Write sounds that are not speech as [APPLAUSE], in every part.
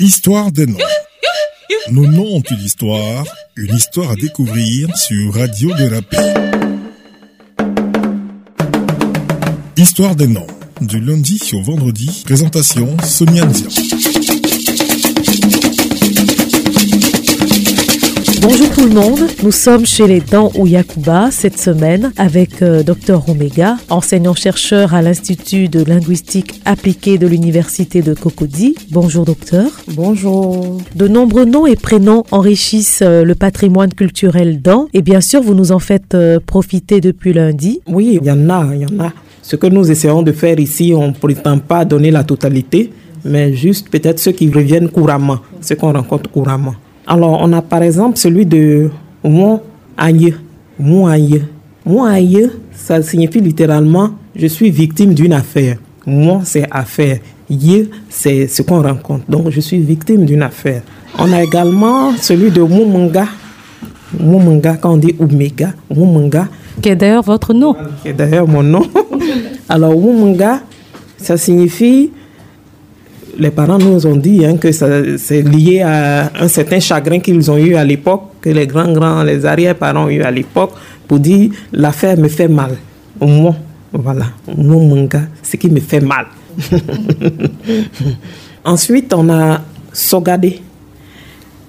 Histoire des noms. Nos noms ont une histoire, une histoire à découvrir sur Radio de la Paix. Histoire des noms. Du lundi au vendredi. Présentation Sonia Nzia. Bonjour tout le monde, nous sommes chez les Dents ou Yakuba cette semaine avec euh, Dr Omega, enseignant-chercheur à l'Institut de linguistique appliquée de l'Université de Cocody. Bonjour docteur. Bonjour. De nombreux noms et prénoms enrichissent euh, le patrimoine culturel Dents et bien sûr vous nous en faites euh, profiter depuis lundi. Oui, il y en a, il y en a. Ce que nous essayons de faire ici, on ne prétend pas donner la totalité, mais juste peut-être ceux qui reviennent couramment, ceux qu'on rencontre couramment. Alors, on a par exemple celui de Mon Aïe. Mon Aïe. Mon Aïe, ça signifie littéralement je suis victime d'une affaire. Moi, c'est affaire. Ye, c'est ce qu'on rencontre. Donc, je suis victime d'une affaire. On a également celui de Mumanga. Mumanga, quand on dit Omega, Mumanga. Qui est d'ailleurs votre nom. Qui est d'ailleurs mon nom. [LAUGHS] Alors, Mumanga, ça signifie les parents nous ont dit hein, que c'est lié à un certain chagrin qu'ils ont eu à l'époque, que les grands-grands, les arrière-parents ont eu à l'époque, pour dire l'affaire me fait mal. Moi, voilà, mon manga, ce qui me fait mal. [LAUGHS] Ensuite, on a Sogade.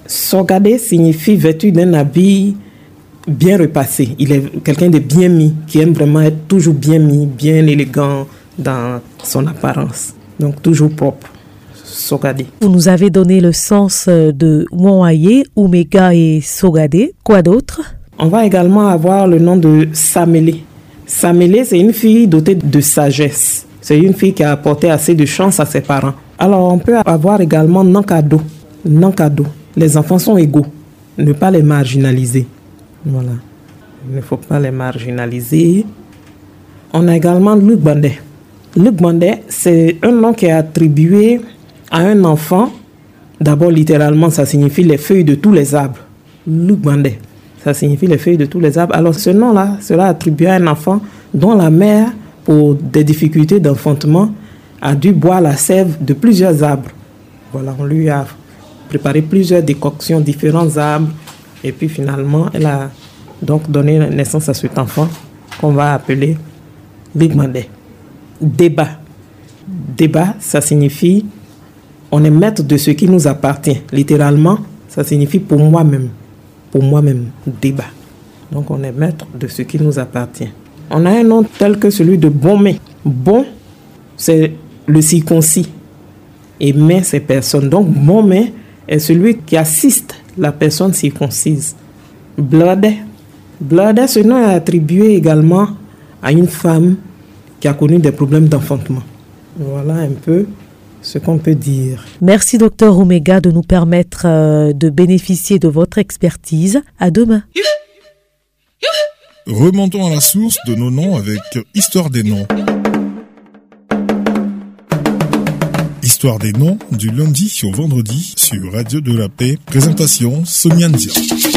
Sogade signifie vêtu d'un habit bien repassé. Il est quelqu'un de bien mis, qui aime vraiment être toujours bien mis, bien élégant dans son apparence. Donc toujours propre. Vous nous avez donné le sens euh, de Mouaye, Omega et Sogade. Quoi d'autre? On va également avoir le nom de Samele. Samele, c'est une fille dotée de sagesse. C'est une fille qui a apporté assez de chance à ses parents. Alors, on peut avoir également Nankado. Nankado. Les enfants sont égaux. Ne pas les marginaliser. Voilà. Il ne faut pas les marginaliser. On a également Luc Bandet. Luc Bandet, c'est un nom qui est attribué à un enfant, d'abord littéralement, ça signifie les feuilles de tous les arbres. Lugbande, ça signifie les feuilles de tous les arbres. Alors ce nom-là sera attribué à un enfant dont la mère, pour des difficultés d'enfantement, a dû boire la sève de plusieurs arbres. Voilà, on lui a préparé plusieurs décoctions, différents arbres, et puis finalement, elle a donc donné naissance à cet enfant qu'on va appeler Lugbande. Débat. Débat, ça signifie on est maître de ce qui nous appartient. Littéralement, ça signifie pour moi-même. Pour moi-même, débat. Donc on est maître de ce qui nous appartient. On a un nom tel que celui de bon mais. Bon, c'est le circoncis. Et mais, c'est personne. Donc bon mais est celui qui assiste la personne circoncise. Blade. Blade, ce nom est attribué également à une femme qui a connu des problèmes d'enfantement. Voilà un peu ce qu'on peut dire. Merci docteur Omega de nous permettre euh, de bénéficier de votre expertise. À demain. Remontons à la source de nos noms avec Histoire des noms. Histoire des noms du lundi au vendredi sur Radio de la Paix. Présentation Sonia Nzia.